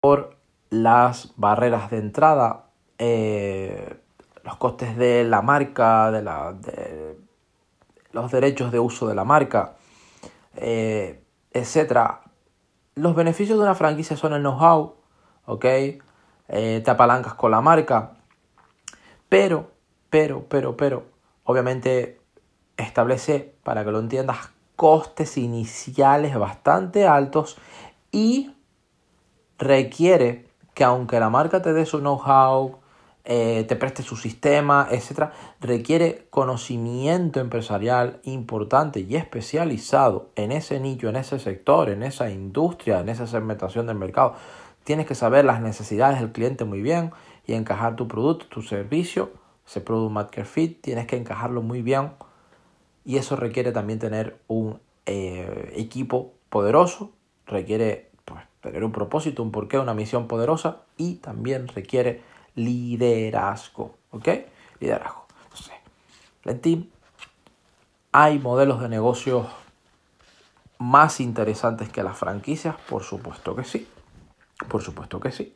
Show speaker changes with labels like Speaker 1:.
Speaker 1: por las barreras de entrada, eh, los costes de la marca, de, los derechos de uso de la marca, eh, etc. Los beneficios de una franquicia son el know-how, ¿ok? Eh, te apalancas con la marca, pero, pero, pero, pero, obviamente establece, para que lo entiendas, costes iniciales bastante altos y requiere que aunque la marca te dé su know-how, eh, te preste su sistema, etc., requiere conocimiento empresarial importante y especializado en ese nicho, en ese sector, en esa industria, en esa segmentación del mercado. Tienes que saber las necesidades del cliente muy bien y encajar tu producto, tu servicio, ese Product Market Fit, tienes que encajarlo muy bien y eso requiere también tener un eh, equipo poderoso, requiere tener un propósito, un porqué, una misión poderosa y también requiere liderazgo, ¿ok? Liderazgo. Entonces, ¿hay modelos de negocios más interesantes que las franquicias? Por supuesto que sí. Por supuesto que sí.